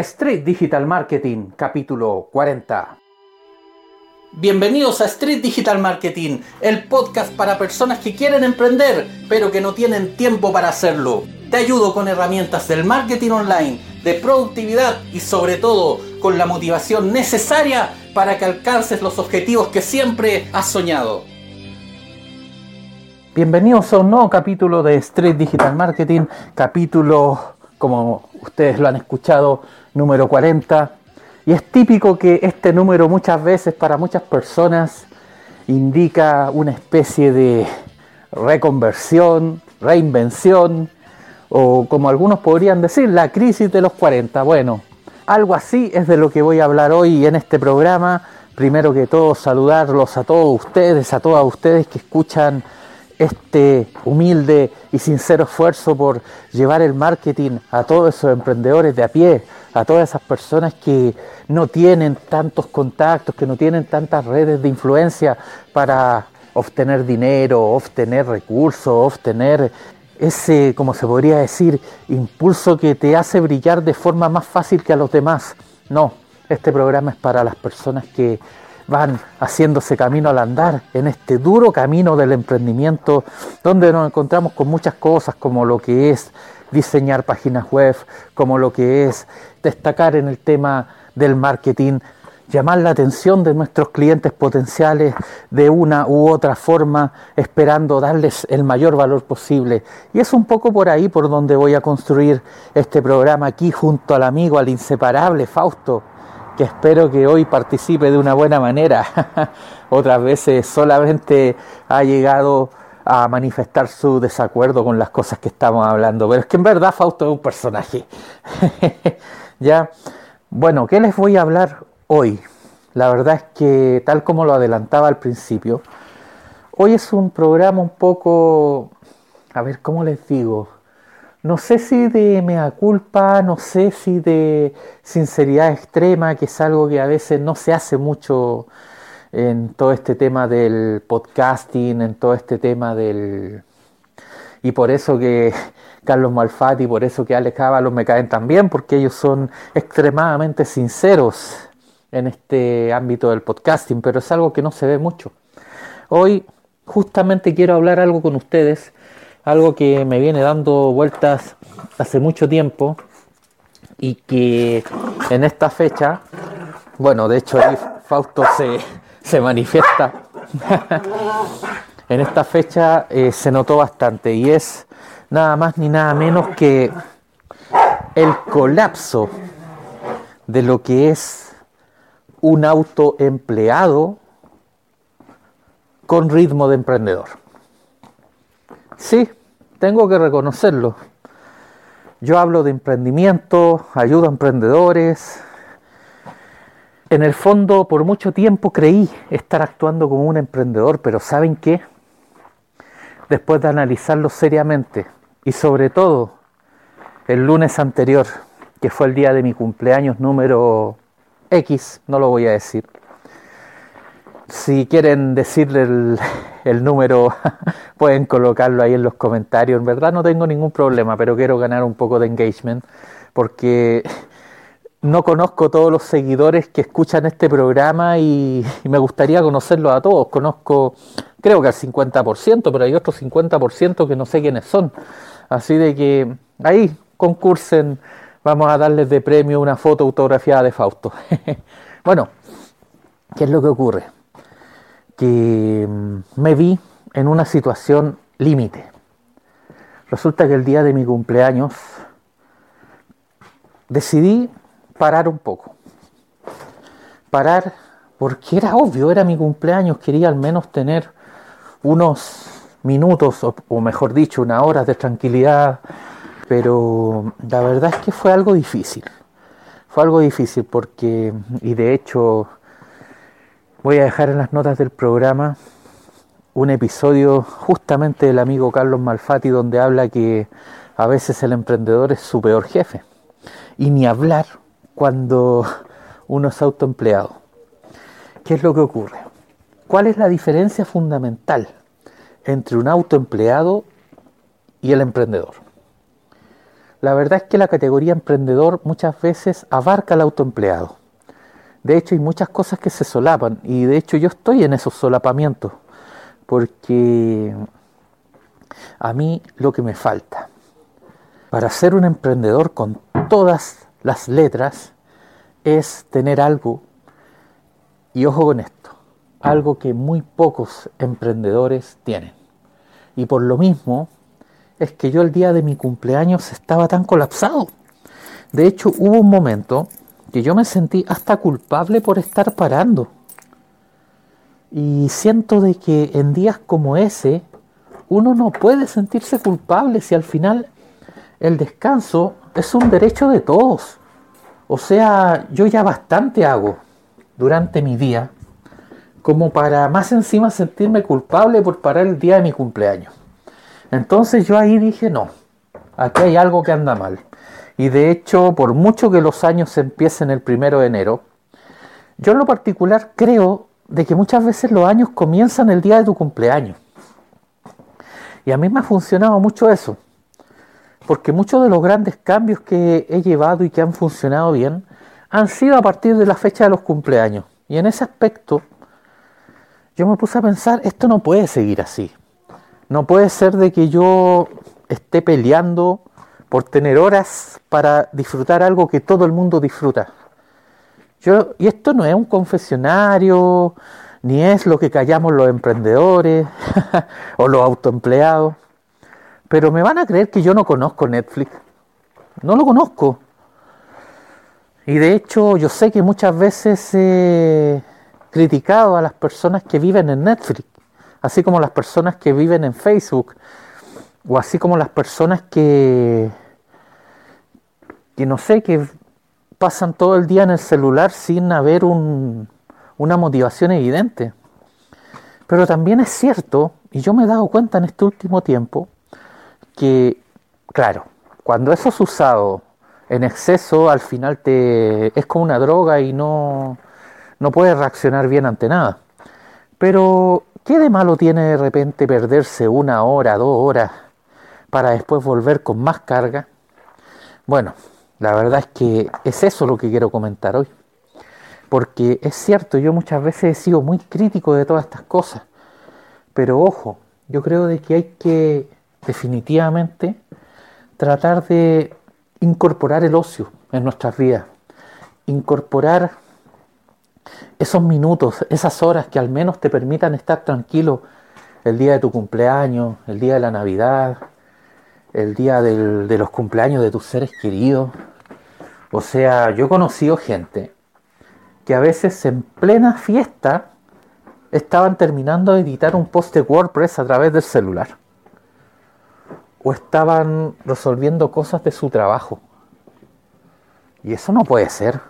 Street Digital Marketing, capítulo 40. Bienvenidos a Street Digital Marketing, el podcast para personas que quieren emprender, pero que no tienen tiempo para hacerlo. Te ayudo con herramientas del marketing online, de productividad y sobre todo con la motivación necesaria para que alcances los objetivos que siempre has soñado. Bienvenidos a un nuevo capítulo de Street Digital Marketing, capítulo, como ustedes lo han escuchado, número 40. Y es típico que este número muchas veces para muchas personas indica una especie de reconversión, reinvención, o como algunos podrían decir, la crisis de los 40. Bueno, algo así es de lo que voy a hablar hoy en este programa. Primero que todo, saludarlos a todos ustedes, a todas ustedes que escuchan este humilde y sincero esfuerzo por llevar el marketing a todos esos emprendedores de a pie, a todas esas personas que no tienen tantos contactos, que no tienen tantas redes de influencia para obtener dinero, obtener recursos, obtener ese, como se podría decir, impulso que te hace brillar de forma más fácil que a los demás. No, este programa es para las personas que van haciéndose camino al andar en este duro camino del emprendimiento, donde nos encontramos con muchas cosas como lo que es diseñar páginas web, como lo que es destacar en el tema del marketing, llamar la atención de nuestros clientes potenciales de una u otra forma, esperando darles el mayor valor posible. Y es un poco por ahí por donde voy a construir este programa aquí junto al amigo, al inseparable Fausto que espero que hoy participe de una buena manera. Otras veces solamente ha llegado a manifestar su desacuerdo con las cosas que estamos hablando, pero es que en verdad Fausto es un personaje. ya, bueno, ¿qué les voy a hablar hoy? La verdad es que tal como lo adelantaba al principio, hoy es un programa un poco, a ver, ¿cómo les digo? No sé si de mea culpa, no sé si de sinceridad extrema, que es algo que a veces no se hace mucho en todo este tema del podcasting, en todo este tema del... Y por eso que Carlos Malfatti, por eso que Alex Ábalos me caen también, porque ellos son extremadamente sinceros en este ámbito del podcasting, pero es algo que no se ve mucho. Hoy justamente quiero hablar algo con ustedes algo que me viene dando vueltas hace mucho tiempo y que en esta fecha, bueno, de hecho ahí Fausto se, manifiesta, en esta fecha eh, se notó bastante y es nada más ni nada menos que el colapso de lo que es un autoempleado con ritmo de emprendedor. Sí, tengo que reconocerlo. Yo hablo de emprendimiento, ayudo a emprendedores. En el fondo, por mucho tiempo creí estar actuando como un emprendedor, pero ¿saben qué? Después de analizarlo seriamente y sobre todo el lunes anterior, que fue el día de mi cumpleaños número X, no lo voy a decir. Si quieren decirle el, el número pueden colocarlo ahí en los comentarios. En verdad no tengo ningún problema, pero quiero ganar un poco de engagement porque no conozco todos los seguidores que escuchan este programa y, me gustaría conocerlos a todos. Conozco, creo que al 50%, pero hay otros 50% que no sé quiénes son. Así de que ahí concursen, vamos a darles de premio una foto autografiada de Fausto. bueno, ¿qué es lo que ocurre? Que mm, me vi en una situación límite. Resulta que el día de mi cumpleaños decidí parar un poco. Parar porque era obvio, era mi cumpleaños, quería al menos tener unos minutos, o, mejor dicho, una hora de tranquilidad, pero la verdad es que fue algo difícil. Fue algo difícil porque, y de hecho, Voy a dejar en las notas del programa un episodio justamente del amigo Carlos Malfatti donde habla que a veces el emprendedor es su peor jefe. Y ni hablar cuando uno es autoempleado. ¿Qué es lo que ocurre? ¿Cuál es la diferencia fundamental entre un autoempleado y el emprendedor? la verdad es que la categoría emprendedor muchas veces abarca al autoempleado. De hecho, hay muchas cosas que se solapan y de hecho yo estoy en esos solapamientos porque a mí lo que me falta para ser un emprendedor con todas las letras es tener algo, y ojo con esto, algo que muy pocos emprendedores tienen. Y por lo mismo es que yo el día de mi cumpleaños estaba tan colapsado. De hecho, hubo un momento que yo me sentí hasta culpable por estar parando. Y siento de que en días como ese uno no puede sentirse culpable si al final el descanso es un derecho de todos. O sea, yo ya bastante hago durante mi día como para más encima sentirme culpable por parar el día de mi cumpleaños. Entonces yo ahí dije, no, aquí hay algo que anda mal. Y de hecho, por mucho que los años empiecen el primero de enero, yo en lo particular creo de que muchas veces los años comienzan el día de tu cumpleaños. Y a mí me ha funcionado mucho eso, porque muchos de los grandes cambios que he llevado y que han funcionado bien han sido a partir de la fecha de los cumpleaños. Y en ese aspecto, yo me puse a pensar, esto no puede seguir así. No puede ser de que yo esté peleando por tener horas para disfrutar algo que todo el mundo disfruta. Yo, y esto no es un confesionario, ni es lo que callamos los emprendedores o los autoempleados. Pero me van a creer que yo no conozco Netflix. No lo conozco. Y de hecho yo sé que muchas veces he criticado a las personas que viven en Netflix, así como las personas que viven en Facebook, o así como las personas que que no sé, que pasan todo el día en el celular sin haber una motivación evidente. Pero también es cierto, y yo me he dado cuenta en este último tiempo, que, claro, cuando eso es usado en exceso, al final te es como una droga y no, no puedes reaccionar bien ante nada. Pero, ¿qué de malo tiene de repente perderse una hora, dos horas, para después volver con más carga? Bueno, la verdad es que es eso lo que quiero comentar hoy. Porque es cierto, yo muchas veces he sido muy crítico de todas estas cosas. Pero ojo, yo creo de que hay que definitivamente tratar de incorporar el ocio en nuestras vidas. Incorporar esos minutos, esas horas que al menos te permitan estar tranquilo el día de tu cumpleaños, el día de la Navidad, el día de los cumpleaños de tus seres queridos. O sea, yo he conocido gente que a veces en plena fiesta estaban terminando de editar un post de WordPress a través del celular. O estaban resolviendo cosas de su trabajo. Y eso no puede ser.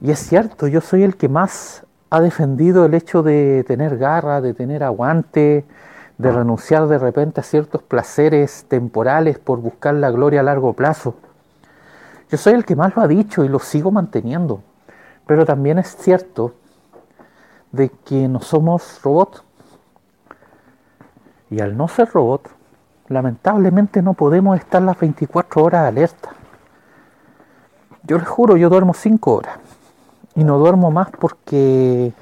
Y es cierto, yo soy el que más ha defendido el hecho de tener garra, de tener aguante, de renunciar de repente a ciertos placeres temporales por buscar la gloria a largo plazo. Yo soy el que más lo ha dicho y lo sigo manteniendo. Pero también es cierto de que no somos robots. Y al no ser robot, lamentablemente no podemos estar las 24 horas alerta. Yo les juro, yo duermo 5 horas. Y no duermo más porque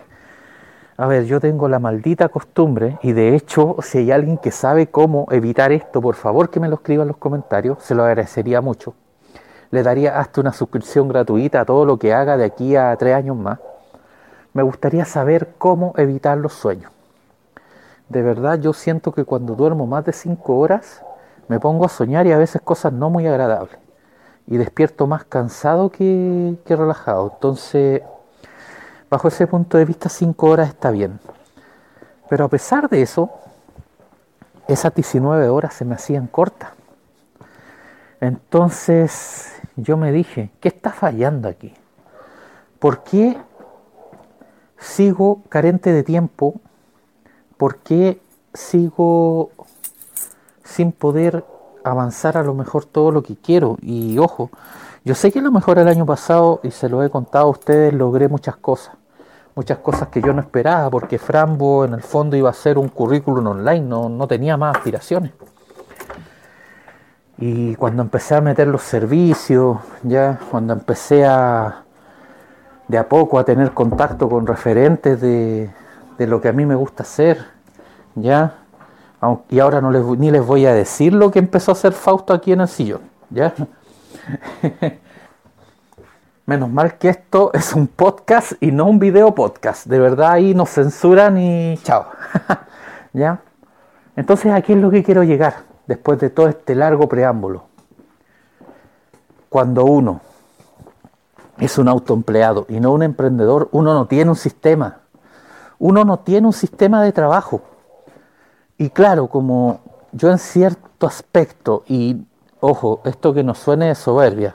a ver, yo tengo la maldita costumbre, y de hecho, si hay alguien que sabe cómo evitar esto, por favor que me lo escriba en los comentarios, se lo agradecería mucho. Le daría hasta una suscripción gratuita a todo lo que haga de aquí a tres años más. Me gustaría saber cómo evitar los sueños. De verdad, yo siento que cuando duermo más de cinco horas, me pongo a soñar y a veces cosas no muy agradables. Y despierto más cansado que, relajado. Entonces, Bajo ese punto de vista, 5 horas está bien. Pero a pesar de eso, esas 19 horas se me hacían cortas. Entonces yo me dije, ¿qué está fallando aquí? ¿Por qué sigo carente de tiempo? ¿Por qué sigo sin poder avanzar a lo mejor todo lo que quiero? Y ojo, yo sé que a lo mejor el año pasado, y se lo he contado a ustedes, logré muchas cosas muchas cosas que yo no esperaba, porque Frambo en el fondo iba a ser un currículum online, no, no tenía más aspiraciones. Y cuando empecé a meter los servicios, ya, cuando empecé a de a poco a tener contacto con referentes de, de lo que a mí me gusta hacer, ya, y ahora no les, ni les voy a decir lo que empezó a hacer Fausto aquí en el sillón, ya. Menos mal que esto es un podcast y no un video podcast. De verdad ahí nos censuran y chao. ¿Ya? Entonces aquí es lo que quiero llegar después de todo este largo preámbulo. Cuando uno es un autoempleado y no un emprendedor, uno no tiene un sistema. Uno no tiene un sistema de trabajo. Y claro, como yo en cierto aspecto, y ojo, esto que nos suene de soberbia,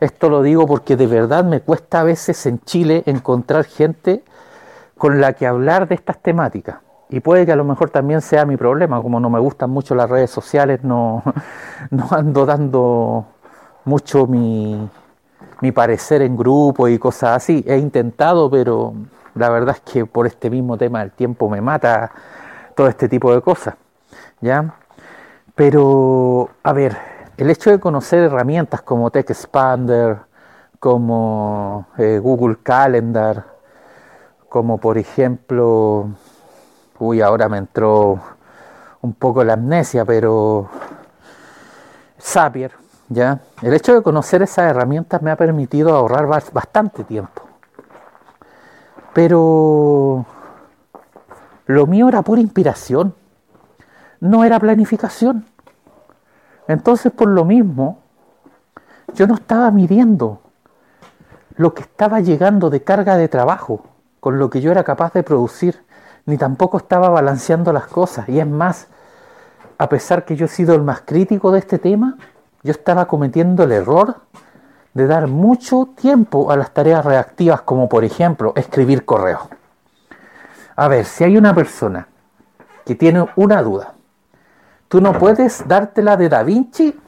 esto lo digo porque de verdad me cuesta a veces en Chile encontrar gente con la que hablar de estas temáticas. Y puede que a lo mejor también sea mi problema, como no me gustan mucho las redes sociales, no, ando dando mucho mi, mi parecer en grupo y cosas así. He intentado, pero la verdad es que por este mismo tema del tiempo me mata todo este tipo de cosas. ¿Ya? Pero, a ver, el hecho de conocer herramientas como TechSpander, como eh, Google Calendar, como por ejemplo, uy, ahora me entró un poco la amnesia, pero Zapier, ¿ya? El hecho de conocer esas herramientas me ha permitido ahorrar bastante tiempo. Pero lo mío era pura inspiración, no era planificación. Entonces, por lo mismo, yo no estaba midiendo lo que estaba llegando de carga de trabajo con lo que yo era capaz de producir, ni tampoco estaba balanceando las cosas. Y es más, a pesar que yo he sido el más crítico de este tema, yo estaba cometiendo el error de dar mucho tiempo a las tareas reactivas, como por ejemplo escribir correo. A ver, si hay una persona que tiene una duda Tú no puedes dártela de Da Vinci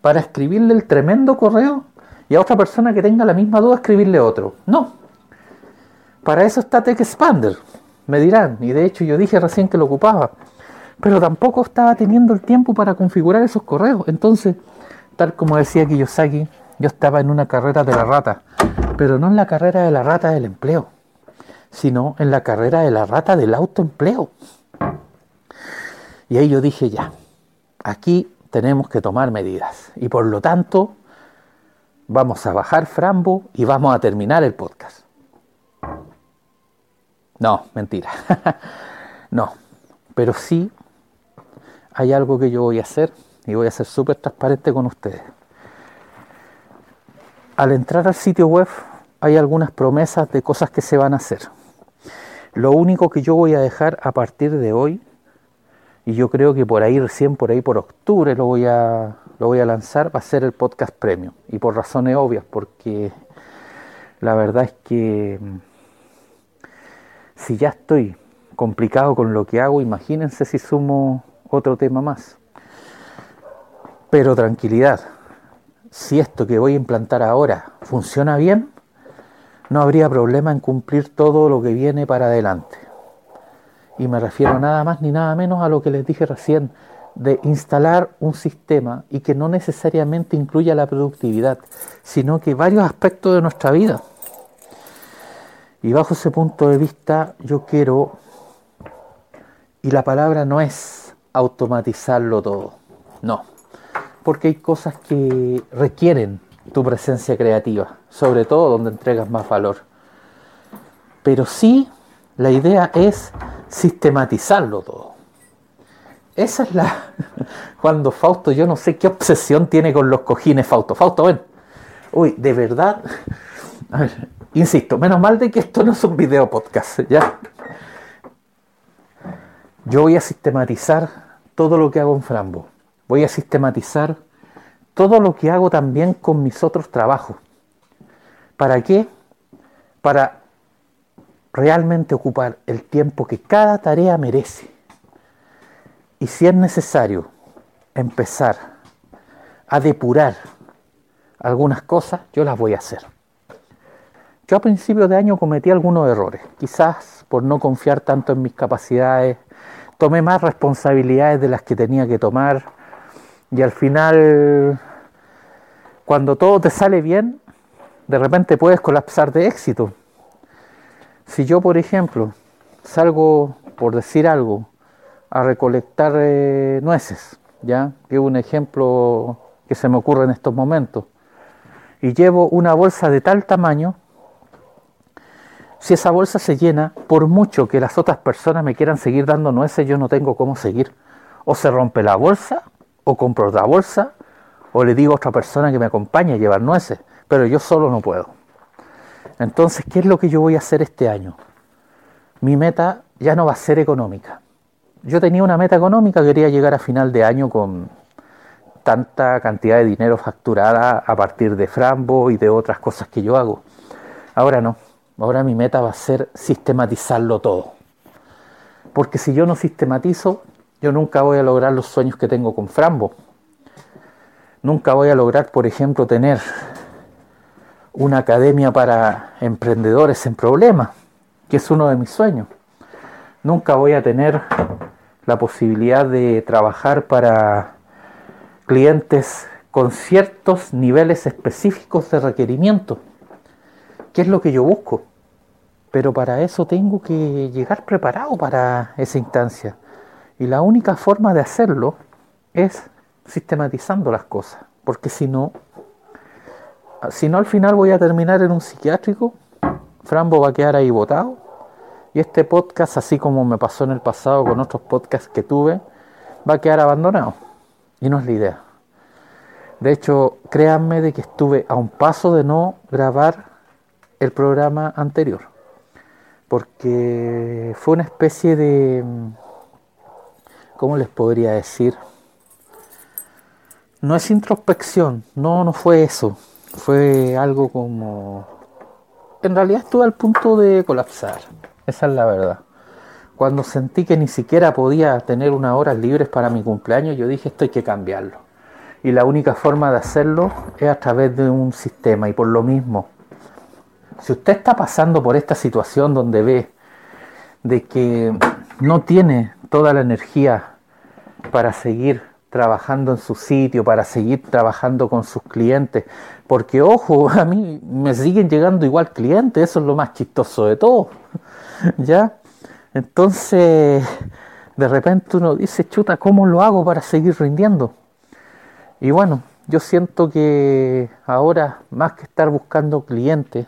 para escribirle el tremendo correo y a otra persona que tenga la misma duda escribirle otro. No. Para eso está TechSpander, me dirán. Y de hecho yo dije recién que lo ocupaba. Pero tampoco estaba teniendo el tiempo para configurar esos correos. Entonces, tal como decía Kiyosaki, yo estaba en una carrera de la rata. Pero no en la carrera de la rata del empleo, sino en la carrera de la rata del autoempleo. Y ahí yo dije, ya, aquí tenemos que tomar medidas. Y por lo tanto, vamos a bajar Frambo y vamos a terminar el podcast. No, mentira. no, pero sí hay algo que yo voy a hacer y voy a ser súper transparente con ustedes. Al entrar al sitio web hay algunas promesas de cosas que se van a hacer. Lo único que yo voy a dejar a partir de hoy y yo creo que por ahí recién por ahí por octubre lo voy a lo voy a lanzar va a ser el podcast premium. Y por razones obvias porque la verdad es que mm, si ya estoy complicado con lo que hago imagínense si sumo otro tema más. Pero tranquilidad si esto que voy a implantar ahora funciona bien no habría problema en cumplir todo lo que viene para adelante y me refiero nada más ni nada menos a lo que les dije recién, de instalar un sistema y que no necesariamente incluya la productividad, sino que varios aspectos de nuestra vida. Y bajo ese punto de vista yo quiero, y la palabra no es automatizarlo todo, no, porque hay cosas que requieren tu presencia creativa, sobre todo donde entregas más valor. Pero sí, la idea es sistematizarlo todo. Esa es la... Cuando Fausto, yo no sé qué obsesión tiene con los cojines Fausto. Fausto, ven. Uy, de verdad. A ver, insisto, menos mal de que esto no es un video podcast, ¿ya? Yo voy a sistematizar todo lo que hago en Frambo. Voy a sistematizar todo lo que hago también con mis otros trabajos. ¿Para qué? Para realmente ocupar el tiempo que cada tarea merece. Y si es necesario empezar a depurar algunas cosas, yo las voy a hacer. Yo a principios de año cometí algunos errores, quizás por no confiar tanto en mis capacidades, tomé más responsabilidades de las que tenía que tomar, Y al final, cuando todo te sale bien, de repente puedes colapsar de éxito. Si yo, por ejemplo, salgo, por decir algo, a recolectar eh, nueces, ¿ya? Que un ejemplo que se me ocurre en estos momentos, y llevo una bolsa de tal tamaño, si esa bolsa se llena, por mucho que las otras personas me quieran seguir dando nueces, yo no tengo cómo seguir. O se rompe la bolsa, o compro otra bolsa, o le digo a otra persona que me acompañe a llevar nueces, pero yo solo no puedo. Entonces, ¿qué es lo que yo voy a hacer este año? Mi meta ya no va a ser económica. Yo tenía una meta económica, quería llegar a final de año con tanta cantidad de dinero facturada a partir de Frambo y de otras cosas que yo hago. Ahora no, ahora mi meta va a ser sistematizarlo todo. Porque si yo no sistematizo, yo nunca voy a lograr los sueños que tengo con Frambo. Nunca voy a lograr, por ejemplo, tener una academia para emprendedores en problemas, que es uno de mis sueños. Nunca voy a tener la posibilidad de trabajar para clientes con ciertos niveles específicos de requerimiento, que es lo que yo busco. Pero para eso tengo que llegar preparado para esa instancia. Y la única forma de hacerlo es sistematizando las cosas, porque si no, si no al final voy a terminar en un psiquiátrico, Frambo va a quedar ahí botado, y este podcast, así como me pasó en el pasado con otros podcasts que tuve, va a quedar abandonado. Y no es la idea. De hecho, créanme de que estuve a un paso de no grabar el programa anterior. Porque fue una especie de... ¿Cómo les podría decir? No es introspección, no, no fue eso. Fue algo como... En realidad estuve al punto de colapsar. Esa es la verdad. Cuando sentí que ni siquiera podía tener unas horas libres para mi cumpleaños, yo dije esto hay que cambiarlo. Y la única forma de hacerlo es a través de un sistema. Y por lo mismo, si usted está pasando por esta situación donde ve de que no tiene toda la energía para seguir trabajando en su sitio, para seguir trabajando con sus clientes. Porque, ojo, a mí me siguen llegando igual clientes, eso es lo más chistoso de todo. ¿Ya? Entonces, de repente uno dice, chuta, ¿cómo lo hago para seguir rindiendo? Y bueno, yo siento que ahora, más que estar buscando clientes,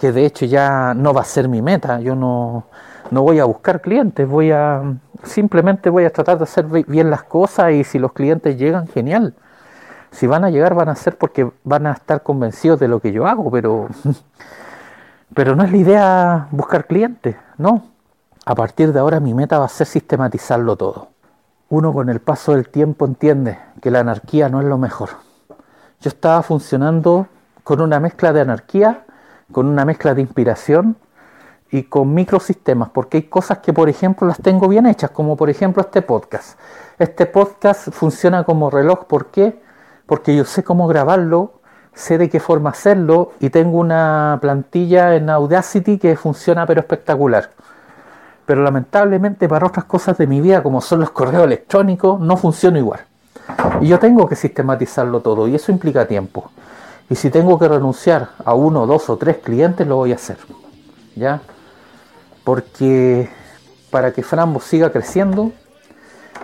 que de hecho ya no va a ser mi meta, yo no, no voy a buscar clientes, voy a simplemente voy a tratar de hacer bien las cosas y si los clientes llegan, genial. Si van a llegar, van a ser porque van a estar convencidos de lo que yo hago, pero, pero no es la idea buscar clientes, no. A partir de ahora mi meta va a ser sistematizarlo todo. Uno con el paso del tiempo entiende que la anarquía no es lo mejor. Yo estaba funcionando con una mezcla de anarquía, con una mezcla de inspiración y con microsistemas, porque hay cosas que, por ejemplo, las tengo bien hechas, como por ejemplo este podcast. Este podcast funciona como reloj, ¿por qué? Porque yo sé cómo grabarlo, sé de qué forma hacerlo y tengo una plantilla en Audacity que funciona pero espectacular. Pero lamentablemente para otras cosas de mi vida, como son los correos electrónicos, no funciona igual. Y yo tengo que sistematizarlo todo y eso implica tiempo. Y si tengo que renunciar a uno, dos o tres clientes, lo voy a hacer. ¿Ya? Porque para que Frambo siga creciendo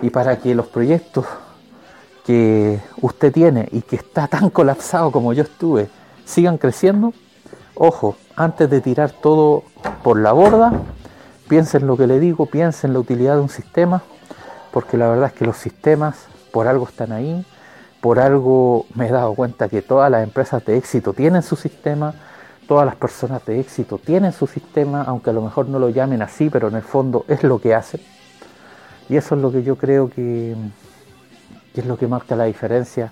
y para que los proyectos que usted tiene y que está tan colapsado como yo estuve sigan creciendo, ojo, antes de tirar todo por la borda, piensen lo que le digo, piensen la utilidad de un sistema, porque la verdad es que los sistemas por algo están ahí, por algo me he dado cuenta que todas las empresas de éxito tienen su sistema, todas las personas de éxito tienen su sistema, aunque a lo mejor no lo llamen así, pero en el fondo es lo que hacen. Y eso es lo que yo creo que, es lo que marca la diferencia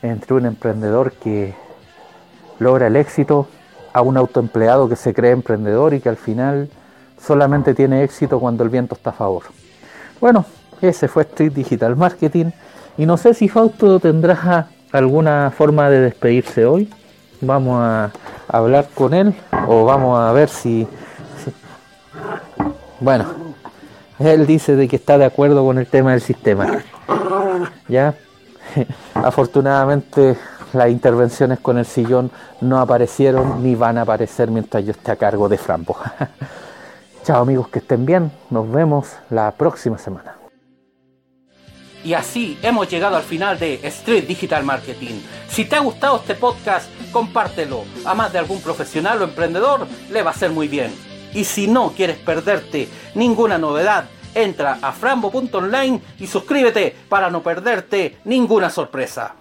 entre un emprendedor que logra el éxito a un autoempleado que se cree emprendedor y que al final solamente tiene éxito cuando el viento está a favor. Bueno, ese fue Street Digital Marketing y no sé si Fausto tendrá alguna forma de despedirse hoy. Vamos a hablar con él o vamos a ver si, bueno él dice de que está de acuerdo con el tema del sistema ya Afortunadamente las intervenciones con el sillón no aparecieron ni van a aparecer mientras yo esté a cargo de Frambo. Chao amigos, que estén bien. Nos vemos la próxima semana. Y así hemos llegado al final de Street Digital Marketing. Si te ha gustado este podcast, compártelo. A más de algún profesional o emprendedor le va a ser muy bien. Y si no quieres perderte ninguna novedad, entra a frambo.online y suscríbete para no perderte ninguna sorpresa.